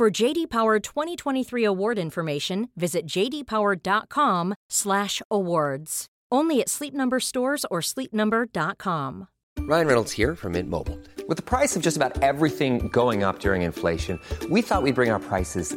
For JD Power 2023 award information, visit jdpower.com/awards. Only at Sleep Number stores or sleepnumber.com. Ryan Reynolds here from Mint Mobile. With the price of just about everything going up during inflation, we thought we'd bring our prices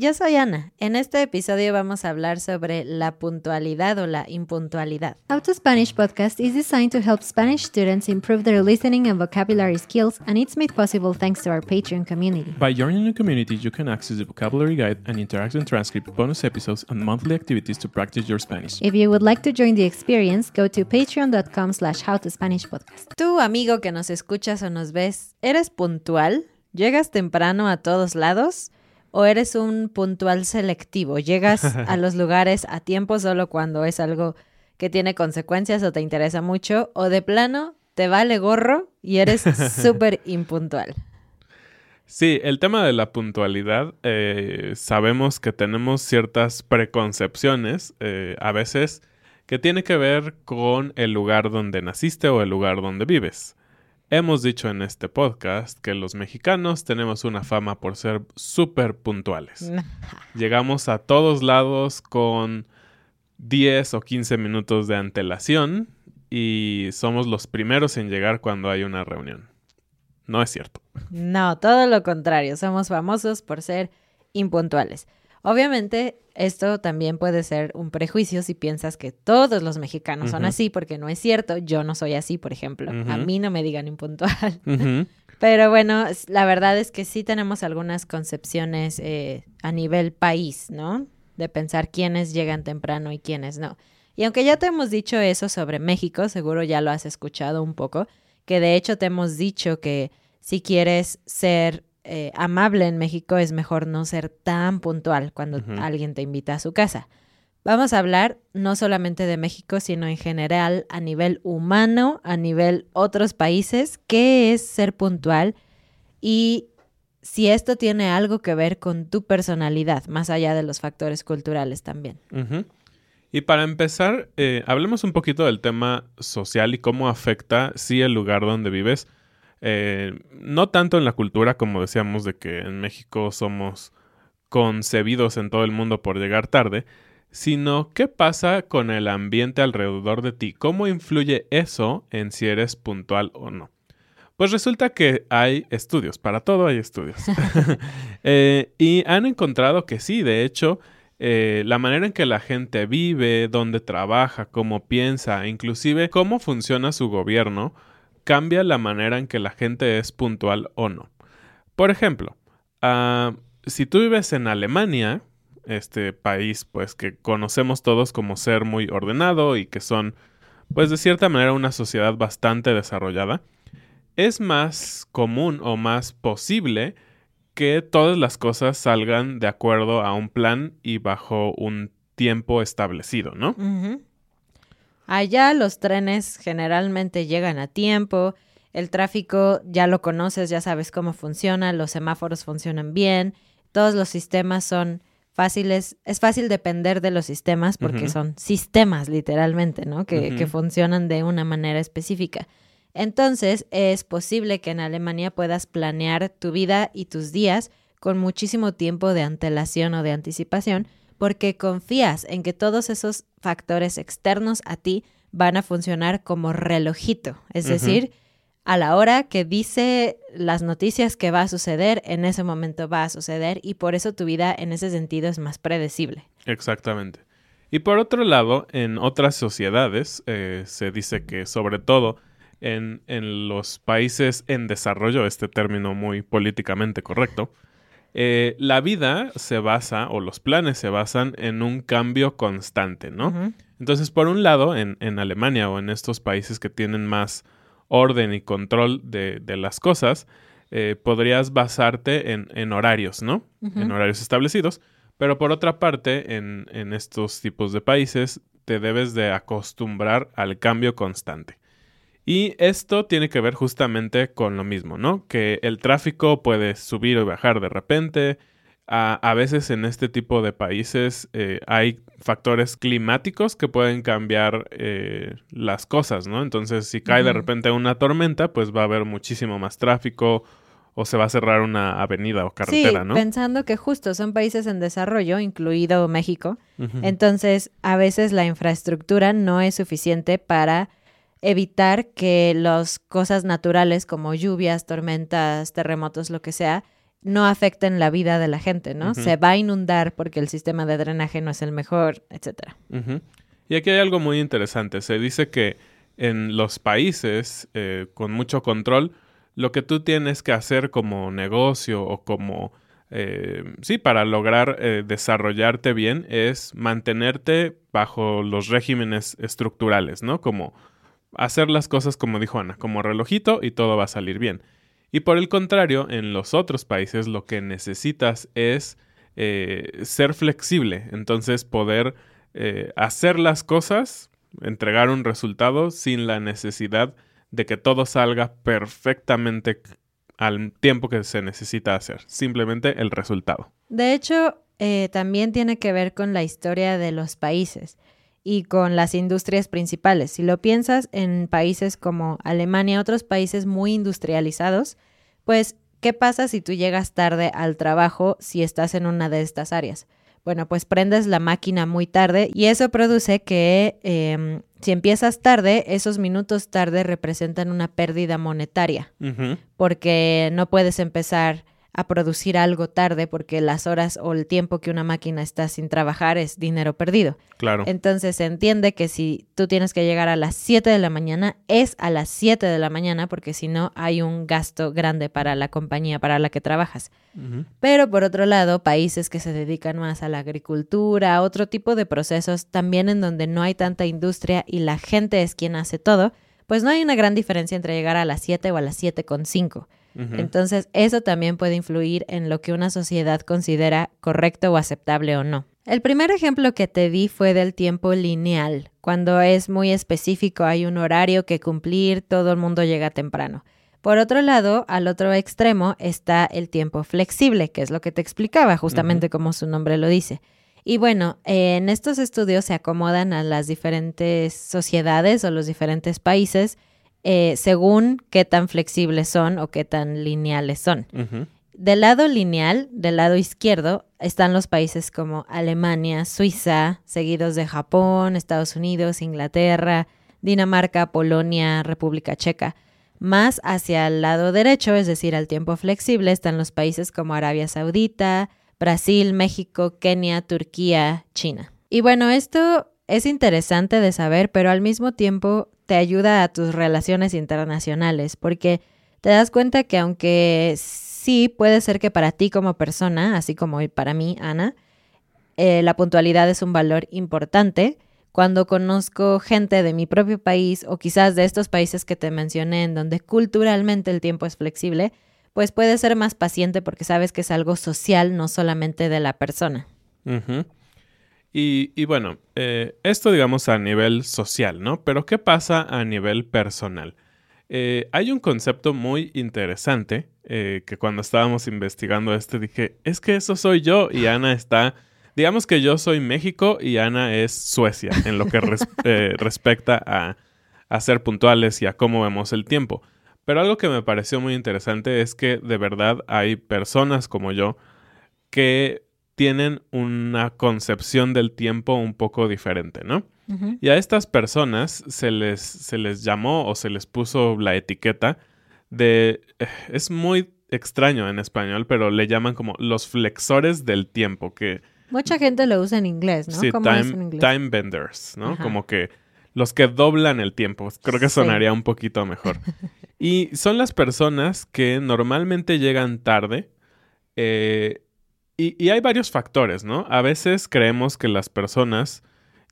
Yo soy Ana. En este episodio vamos a hablar sobre la puntualidad o la impuntualidad. How to Spanish podcast is designed to help Spanish students improve their listening and vocabulary skills, and it's made possible thanks to our Patreon community. By joining the community, you can access the vocabulary guide and interactive transcript, bonus episodes, and monthly activities to practice your Spanish. If you would like to join the experience, go to patreon.com slash howtospanishpodcast. Tú, amigo que nos escuchas o nos ves, ¿eres puntual? ¿Llegas temprano a todos lados? ¿O eres un puntual selectivo? ¿Llegas a los lugares a tiempo solo cuando es algo que tiene consecuencias o te interesa mucho? ¿O de plano te vale gorro y eres súper impuntual? Sí, el tema de la puntualidad, eh, sabemos que tenemos ciertas preconcepciones, eh, a veces, que tiene que ver con el lugar donde naciste o el lugar donde vives. Hemos dicho en este podcast que los mexicanos tenemos una fama por ser súper puntuales. Llegamos a todos lados con 10 o 15 minutos de antelación y somos los primeros en llegar cuando hay una reunión. No es cierto. No, todo lo contrario. Somos famosos por ser impuntuales. Obviamente, esto también puede ser un prejuicio si piensas que todos los mexicanos son así, porque no es cierto. Yo no soy así, por ejemplo. A mí no me digan impuntual. Pero bueno, la verdad es que sí tenemos algunas concepciones eh, a nivel país, ¿no? De pensar quiénes llegan temprano y quiénes no. Y aunque ya te hemos dicho eso sobre México, seguro ya lo has escuchado un poco, que de hecho te hemos dicho que si quieres ser eh, amable en México es mejor no ser tan puntual cuando alguien te invita a su casa. Vamos a hablar no solamente de México, sino en general a nivel humano, a nivel otros países, qué es ser puntual y si esto tiene algo que ver con tu personalidad, más allá de los factores culturales también. Y para empezar, eh, hablemos un poquito del tema social y cómo afecta, sí, el lugar donde vives. Eh, no tanto en la cultura, como decíamos, de que en México somos concebidos en todo el mundo por llegar tarde, sino qué pasa con el ambiente alrededor de ti, cómo influye eso en si eres puntual o no. Pues resulta que hay estudios, para todo hay estudios. Eh, y han encontrado que sí, de hecho, eh, la manera en que la gente vive, dónde trabaja, cómo piensa, inclusive cómo funciona su gobierno, cambia la manera en que la gente es puntual o no. Por ejemplo, ah, si tú vives en Alemania, este país pues que conocemos todos como ser muy ordenado y que son pues de cierta manera una sociedad bastante desarrollada, es más común o más posible que todas las cosas salgan de acuerdo a un plan y bajo un tiempo establecido, ¿no? Ujú. Allá los trenes generalmente llegan a tiempo, el tráfico ya lo conoces, ya sabes cómo funciona, los semáforos funcionan bien, todos los sistemas son fáciles, es fácil depender de los sistemas porque son sistemas literalmente, ¿no? Que, que funcionan de una manera específica. Entonces es posible que en Alemania puedas planear tu vida y tus días con muchísimo tiempo de antelación o de anticipación porque confías en que todos esos factores externos a ti van a funcionar como relojito, es decir, a la hora que dice las noticias que va a suceder, en ese momento va a suceder y por eso tu vida en ese sentido es más predecible. Exactamente. Y por otro lado, en otras sociedades eh, se dice que sobre todo en, en los países en desarrollo, este término muy políticamente correcto, eh, la vida se basa o los planes se basan en un cambio constante, ¿no? Entonces, por un lado, en, en Alemania o en estos países que tienen más orden y control de, de las cosas, eh, podrías basarte en, en horarios, ¿no? En horarios establecidos. Pero por otra parte, en, en estos tipos de países, te debes de acostumbrar al cambio constante. Y esto tiene que ver justamente con lo mismo, ¿no? Que el tráfico puede subir o bajar de repente. A, a veces en este tipo de países eh, hay factores climáticos que pueden cambiar eh, las cosas, ¿no? Entonces, si cae de repente una tormenta, pues va a haber muchísimo más tráfico o se va a cerrar una avenida o carretera, sí, ¿no? pensando que justo son países en desarrollo, incluido México, entonces a veces la infraestructura no es suficiente para evitar que las cosas naturales como lluvias, tormentas, terremotos, lo que sea, no afecten la vida de la gente, ¿no? Se va a inundar porque el sistema de drenaje no es el mejor, etcétera. Y aquí hay algo muy interesante. Se dice que en los países eh, con mucho control, lo que tú tienes que hacer como negocio o como, eh, sí, para lograr eh, desarrollarte bien es mantenerte bajo los regímenes estructurales, ¿no? Como hacer las cosas como dijo Ana, como relojito y todo va a salir bien. Y por el contrario, en los otros países lo que necesitas es eh, ser flexible, entonces poder eh, hacer las cosas, entregar un resultado sin la necesidad de que todo salga perfectamente al tiempo que se necesita hacer, simplemente el resultado. De hecho, eh, también tiene que ver con la historia de los países y con las industrias principales. Si lo piensas en países como Alemania, otros países muy industrializados, pues, ¿qué pasa si tú llegas tarde al trabajo si estás en una de estas áreas? Bueno, pues prendes la máquina muy tarde y eso produce que eh, si empiezas tarde, esos minutos tarde representan una pérdida monetaria porque no puedes empezar a producir algo tarde porque las horas o el tiempo que una máquina está sin trabajar es dinero perdido. Claro. Entonces se entiende que si tú tienes que llegar a las 7 de la mañana, es a las 7 de la mañana porque si no hay un gasto grande para la compañía para la que trabajas. Pero por otro lado, países que se dedican más a la agricultura, a otro tipo de procesos, también en donde no hay tanta industria y la gente es quien hace todo, pues no hay una gran diferencia entre llegar a las 7 o a las 7 con 5. Entonces, eso también puede influir en lo que una sociedad considera correcto o aceptable o no. El primer ejemplo que te di fue del tiempo lineal. Cuando es muy específico, hay un horario que cumplir, todo el mundo llega temprano. Por otro lado, al otro extremo está el tiempo flexible, que es lo que te explicaba, justamente como su nombre lo dice. Y bueno, eh, en estos estudios se acomodan a las diferentes sociedades o los diferentes países eh, según qué tan flexibles son o qué tan lineales son. Del lado lineal, del lado izquierdo, están los países como Alemania, Suiza, seguidos de Japón, Estados Unidos, Inglaterra, Dinamarca, Polonia, República Checa. Más hacia el lado derecho, es decir, al tiempo flexible, están los países como Arabia Saudita, Brasil, México, Kenia, Turquía, China. Y bueno, esto es interesante de saber, pero al mismo tiempo te ayuda a tus relaciones internacionales, porque te das cuenta que aunque sí puede ser que para ti como persona, así como para mí, Ana, eh, la puntualidad es un valor importante. Cuando conozco gente de mi propio país o quizás de estos países que te mencioné en donde culturalmente el tiempo es flexible, pues puedes ser más paciente porque sabes que es algo social, no solamente de la persona. Y, bueno, eh, esto digamos a nivel social, ¿no? Pero ¿qué pasa a nivel personal? Eh, hay un concepto muy interesante eh, que cuando estábamos investigando este dije, es que eso soy yo y Ana está, digamos que yo soy México y Ana es Suecia en lo que res- respecta a, a ser puntuales y a cómo vemos el tiempo. Pero algo que me pareció muy interesante es que de verdad hay personas como yo que tienen una concepción del tiempo un poco diferente, ¿no? Y a estas personas se les, se les llamó o se les puso la etiqueta de... eh, Es muy extraño en español, pero le llaman como los flexores del tiempo, que... Mucha gente lo usa en inglés, ¿no? Sí, ¿Cómo es en time, inglés? time benders, ¿no? Ajá. Como que los que doblan el tiempo. Creo que Sí. sonaría un poquito mejor. y son las personas que normalmente llegan tarde. eh, y, y hay varios factores, ¿no? A veces creemos que las personas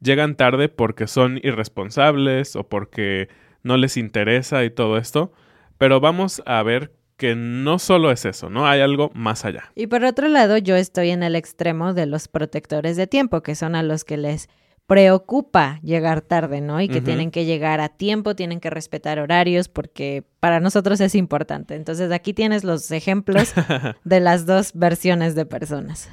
llegan tarde porque son irresponsables o porque no les interesa y todo esto. Pero vamos a ver que no solo es eso, ¿no? Hay algo más allá. Y por otro lado, yo estoy en el extremo de los protectores de tiempo, que son a los que les preocupa llegar tarde, ¿no? Y que tienen que llegar a tiempo, tienen que respetar horarios, porque para nosotros es importante. Entonces aquí tienes los ejemplos de las dos versiones de personas.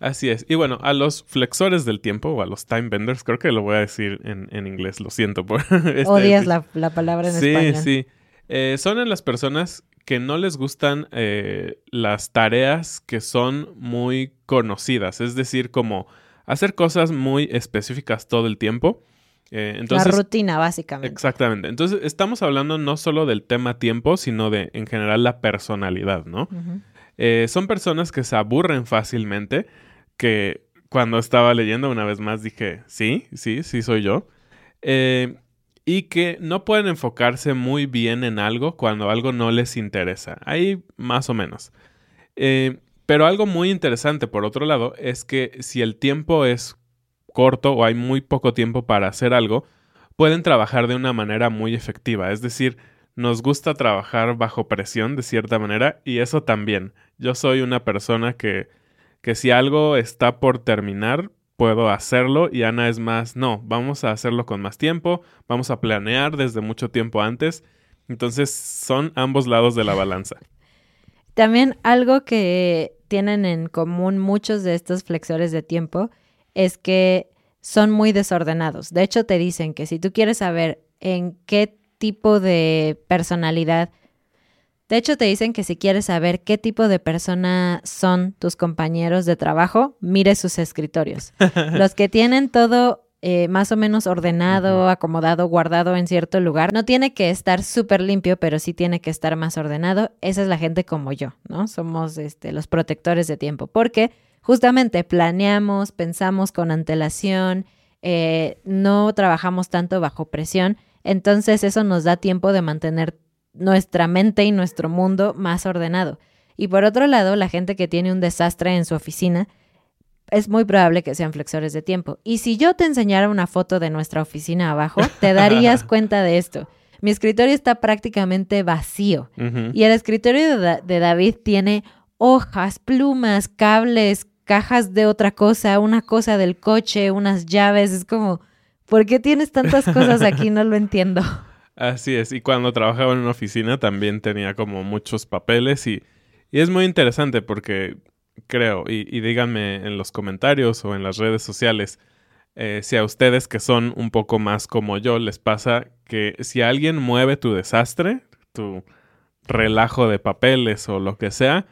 Así es. Y bueno, a los flexores del tiempo o a los time benders, creo que lo voy a decir en, en inglés, lo siento por... este- Odias la, la palabra en sí, español. Sí, Eh, son en las personas que no les gustan eh, las tareas que son muy conocidas, es decir, como hacer cosas muy específicas todo el tiempo. Eh, entonces, la rutina, básicamente. Exactamente. Entonces, estamos hablando no solo del tema tiempo, sino de, en general, la personalidad, ¿no? Eh, son personas que se aburren fácilmente, que cuando estaba leyendo una vez más dije, sí, sí, sí soy yo. Eh, y que no pueden enfocarse muy bien en algo cuando algo no les interesa. Ahí más o menos. Eh, pero algo muy interesante, por otro lado, es que si el tiempo es corto o hay muy poco tiempo para hacer algo, pueden trabajar de una manera muy efectiva. Es decir, nos gusta trabajar bajo presión de cierta manera y eso también. Yo soy una persona que, que si algo está por terminar, puedo hacerlo y Ana es más, no, vamos a hacerlo con más tiempo, vamos a planear desde mucho tiempo antes. Entonces son ambos lados de la balanza. También algo que tienen en común muchos de estos flexores de tiempo es que son muy desordenados. De hecho, te dicen que si tú quieres saber en qué tipo de personalidad, de hecho te dicen que si quieres saber qué tipo de persona son tus compañeros de trabajo, mire sus escritorios. Los que tienen todo eh, más o menos ordenado, acomodado, guardado en cierto lugar. No tiene que estar súper limpio, pero sí tiene que estar más ordenado. Esa es la gente como yo, ¿no? Somos este, los protectores de tiempo, porque justamente planeamos, pensamos con antelación, eh, no trabajamos tanto bajo presión, entonces eso nos da tiempo de mantener nuestra mente y nuestro mundo más ordenado. Y por otro lado, la gente que tiene un desastre en su oficina, es muy probable que sean flexores de tiempo. Y si yo te enseñara una foto de nuestra oficina abajo, te darías cuenta de esto. Mi escritorio está prácticamente vacío. Y el escritorio de, de David tiene hojas, plumas, cables, cajas de otra cosa, una cosa del coche, unas llaves. Es como, ¿por qué tienes tantas cosas aquí? No lo entiendo. Así es, y cuando trabajaba en una oficina también tenía como muchos papeles y, y es muy interesante porque creo, y, díganme en los comentarios o en las redes sociales, eh, si a ustedes que son un poco más como yo les pasa que si alguien mueve tu desastre, tu relajo de papeles o lo que sea,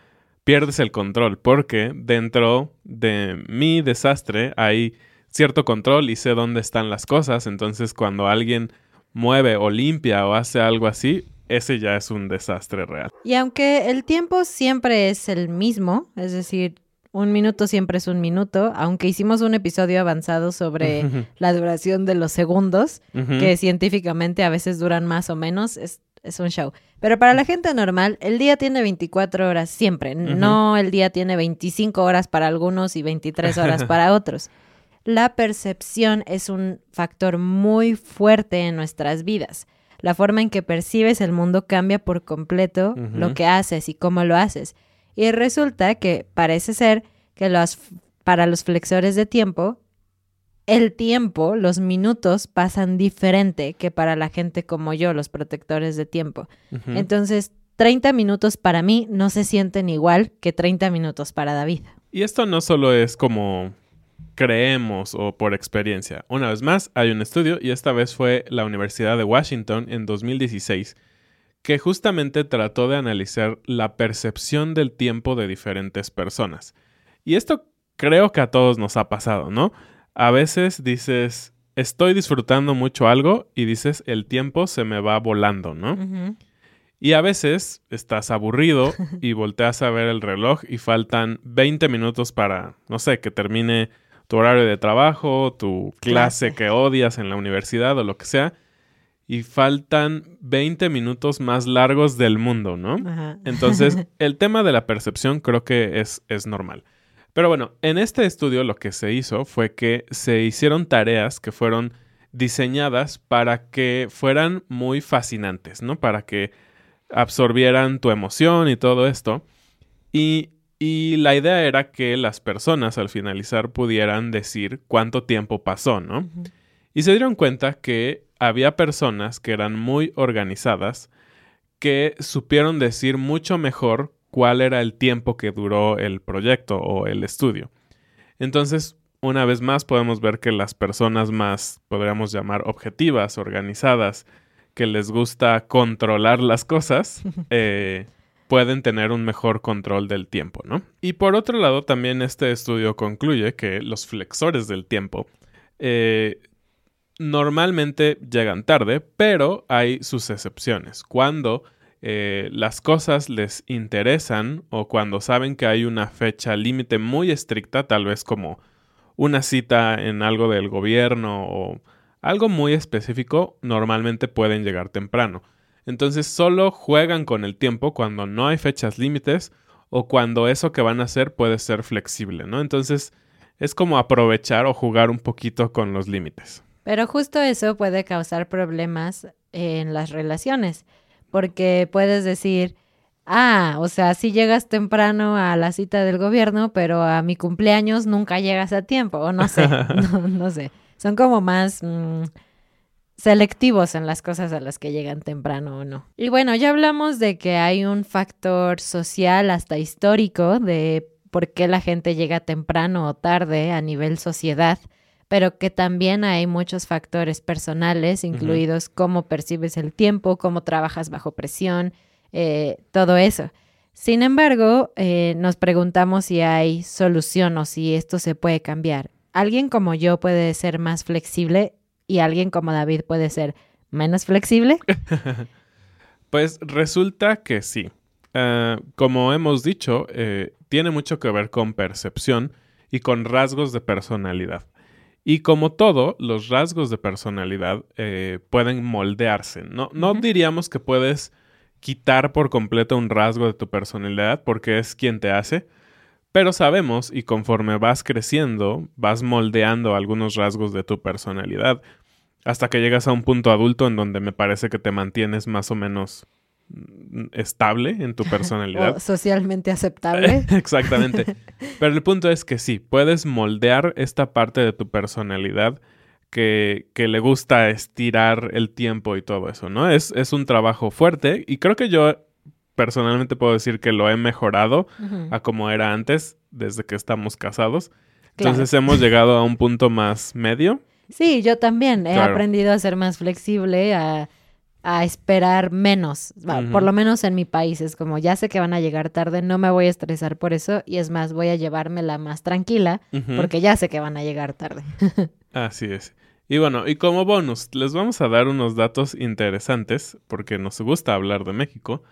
pierdes el control porque dentro de mi desastre hay cierto control y sé dónde están las cosas, entonces cuando alguien mueve o limpia o hace algo así, ese ya es un desastre real. Y aunque el tiempo siempre es el mismo, es decir, un minuto siempre es un minuto, aunque hicimos un episodio avanzado sobre la duración de los segundos, que científicamente a veces duran más o menos, es, es un show. Pero para la gente normal, el día tiene 24 horas siempre, no el día tiene 25 horas para algunos y 23 horas para otros. La percepción es un factor muy fuerte en nuestras vidas. La forma en que percibes el mundo cambia por completo lo que haces y cómo lo haces. Y resulta que parece ser que los, para los flexores de tiempo, el tiempo, los minutos pasan diferente que para la gente como yo, los protectores de tiempo. Entonces, 30 minutos para mí no se sienten igual que 30 minutos para David. Y esto no solo es como creemos o por experiencia. Una vez más, hay un estudio y esta vez fue la Universidad de Washington en 2016 que justamente trató de analizar la percepción del tiempo de diferentes personas. Y esto creo que a todos nos ha pasado, ¿no? A veces dices, estoy disfrutando mucho algo y dices, el tiempo se me va volando, ¿no? Y a veces estás aburrido y volteas a ver el reloj y faltan 20 minutos para, no sé, que termine tu horario de trabajo, tu clase, que odias en la universidad o lo que sea. Y faltan 20 minutos más largos del mundo, ¿no? Entonces, el tema de la percepción creo que es, es normal. Pero bueno, en este estudio lo que se hizo fue que se hicieron tareas que fueron diseñadas para que fueran muy fascinantes, ¿no? Para que absorbieran tu emoción y todo esto. Y, la idea era que las personas al finalizar pudieran decir cuánto tiempo pasó, ¿no? Y se dieron cuenta que había personas que eran muy organizadas que supieron decir mucho mejor cuál era el tiempo que duró el proyecto o el estudio. Entonces, una vez más podemos ver que las personas más, podríamos llamar, objetivas, organizadas, que les gusta controlar las cosas, eh, pueden tener un mejor control del tiempo, ¿no? Y por otro lado, también este estudio concluye que los flexores del tiempo eh, normalmente llegan tarde, pero hay sus excepciones. Cuando eh, las cosas les interesan o cuando saben que hay una fecha límite muy estricta, tal vez como una cita en algo del gobierno o algo muy específico, normalmente pueden llegar temprano. Entonces solo juegan con el tiempo cuando no hay fechas límites o cuando eso que van a hacer puede ser flexible, ¿no? Entonces es como aprovechar o jugar un poquito con los límites. Pero justo eso puede causar problemas en las relaciones, porque puedes decir, ah, o sea, sí llegas temprano a la cita del gobierno, pero a mi cumpleaños nunca llegas a tiempo, o no sé, no, sé son como más mm, selectivos en las cosas a las que llegan temprano o no. Y bueno, ya hablamos de que hay un factor social hasta histórico de por qué la gente llega temprano o tarde a nivel sociedad, pero que también hay muchos factores personales, incluidos cómo percibes el tiempo, cómo trabajas bajo presión, eh, todo eso. Sin embargo, eh, nos preguntamos si hay solución o si esto se puede cambiar alguien como yo puede ser más flexible y alguien como David puede ser menos flexible? pues resulta que sí. Ah, como hemos dicho, eh, tiene mucho que ver con percepción y con rasgos de personalidad. Y como todo, los rasgos de personalidad eh, pueden moldearse. No, no diríamos que puedes quitar por completo un rasgo de tu personalidad porque es quien te hace, pero sabemos, y conforme vas creciendo, vas moldeando algunos rasgos de tu personalidad, hasta que llegas a un punto adulto en donde me parece que te mantienes más o menos mm, estable en tu personalidad. socialmente aceptable. Exactamente. Pero el punto es que sí, puedes moldear esta parte de tu personalidad que, que, le gusta estirar el tiempo y todo eso, ¿no? Es, es un trabajo fuerte y creo que yo personalmente puedo decir que lo he mejorado a como era antes, desde que estamos casados. Entonces hemos llegado a un punto más medio. Sí, yo también he aprendido a ser más flexible, a, esperar menos. Por lo menos en mi país es como, ya sé que van a llegar tarde, no me voy a estresar por eso y es más, voy a llevármela más tranquila porque ya sé que van a llegar tarde. Así es. Y bueno, y como bonus, les vamos a dar unos datos interesantes porque nos gusta hablar de México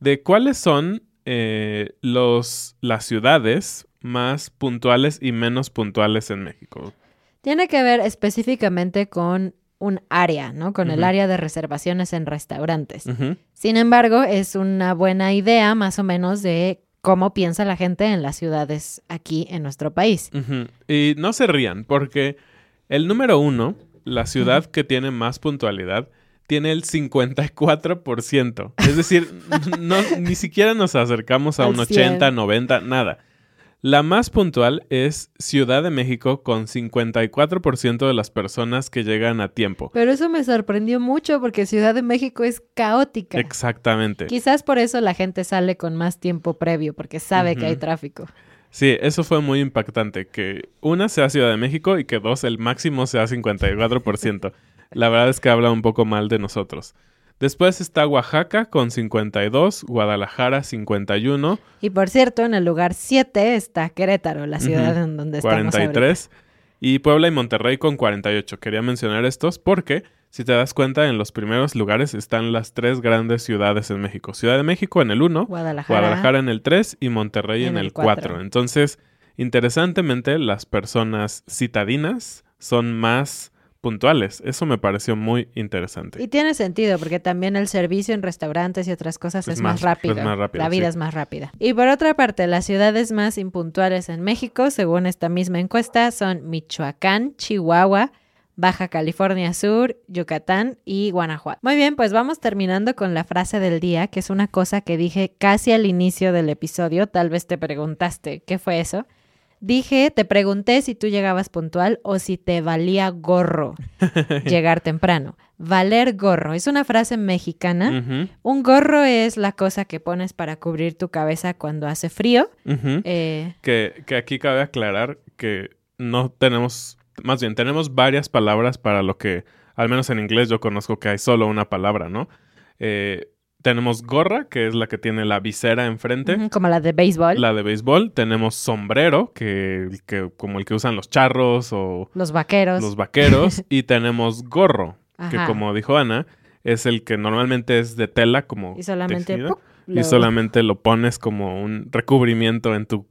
de cuáles son eh, los, las ciudades más puntuales y menos puntuales en México. Tiene que ver específicamente con un área, ¿no? Con el área de reservaciones en restaurantes. Sin embargo, es una buena idea más o menos de cómo piensa la gente en las ciudades aquí en nuestro país. Y no se rían, porque el número uno, la ciudad que tiene más puntualidad, tiene el 54%. Es decir, no, ni siquiera nos acercamos a Al un 100. 80, 90, nada. La más puntual es Ciudad de México con 54% de las personas que llegan a tiempo. Pero eso me sorprendió mucho porque Ciudad de México es caótica. Exactamente. Quizás por eso la gente sale con más tiempo previo, porque sabe que hay tráfico. Sí, eso fue muy impactante. Que una sea Ciudad de México y que dos, el máximo sea 54%. La verdad es que habla un poco mal de nosotros. Después está Oaxaca con 52, Guadalajara 51, Y por cierto, en el lugar 7 está Querétaro, la ciudad en donde estamos 43 y Puebla y Monterrey con 48. Quería mencionar estos porque, si te das cuenta, en los primeros lugares están las tres grandes ciudades en México. Ciudad de México en el 1, Guadalajara. Guadalajara en el 3 y Monterrey en, En el el 4. cuatro. Entonces, interesantemente, las personas citadinas son más puntuales. Eso me pareció muy interesante. Y tiene sentido, porque también el servicio en restaurantes y otras cosas Es es, más, más- rápido. es más rápido, La vida sí. es más rápida. Y por otra parte, las ciudades más impuntuales en México, según esta misma encuesta, son Michoacán, Chihuahua, Baja California Sur, Yucatán y Guanajuato. Muy bien, pues vamos terminando con la frase del día, que es una cosa que dije casi al inicio del episodio. Tal vez te preguntaste, ¿qué fue eso? Dije, te pregunté si tú llegabas puntual o si te valía gorro llegar temprano. Valer gorro es una frase mexicana. Un gorro es la cosa que pones para cubrir tu cabeza cuando hace frío. Eh, Que, que aquí cabe aclarar que no tenemos, más bien tenemos varias palabras para lo que, al menos en inglés yo conozco que hay solo una palabra, ¿no? Eh, tenemos gorra, que es la que tiene la visera enfrente. como la de béisbol, La de béisbol. Tenemos sombrero, que, que como el que usan los charros o los vaqueros. los vaqueros. y tenemos gorro, que como dijo Ana, es el que normalmente es de tela como y solamente y solamente lo pones como un recubrimiento en tu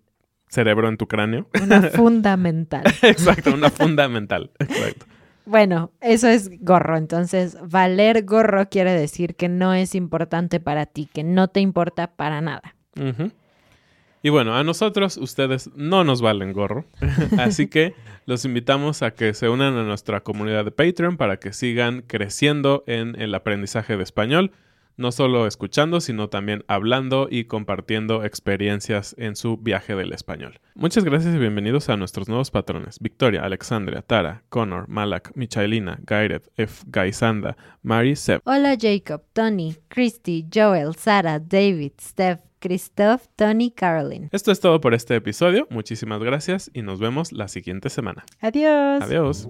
cerebro, en tu cráneo. una fundamental. Exacto, una fundamental. Exacto. Bueno, eso es gorro. Entonces, valer gorro quiere decir que no es importante para ti, que no te importa para nada. Y bueno, a nosotros ustedes no nos valen gorro, así que los invitamos a que se unan a nuestra comunidad de Patreon para que sigan creciendo en el aprendizaje de español, no solo escuchando, sino también hablando y compartiendo experiencias en su viaje del español. Muchas gracias y bienvenidos a nuestros nuevos patrones. Victoria, Alexandria, Tara, Connor, Malak, Michaelina, Gairet, F, Gaisanda, Mari, Seb. Hola Jacob, Tony, Christy, Joel, Sara, David, Steph, Christoph, Tony, Caroline. Esto es todo por este episodio. Muchísimas gracias y nos vemos la siguiente semana. Adiós. Adiós.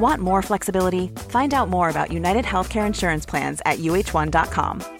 Want more flexibility? Find out more about United Healthcare Insurance Plans at uh1.com.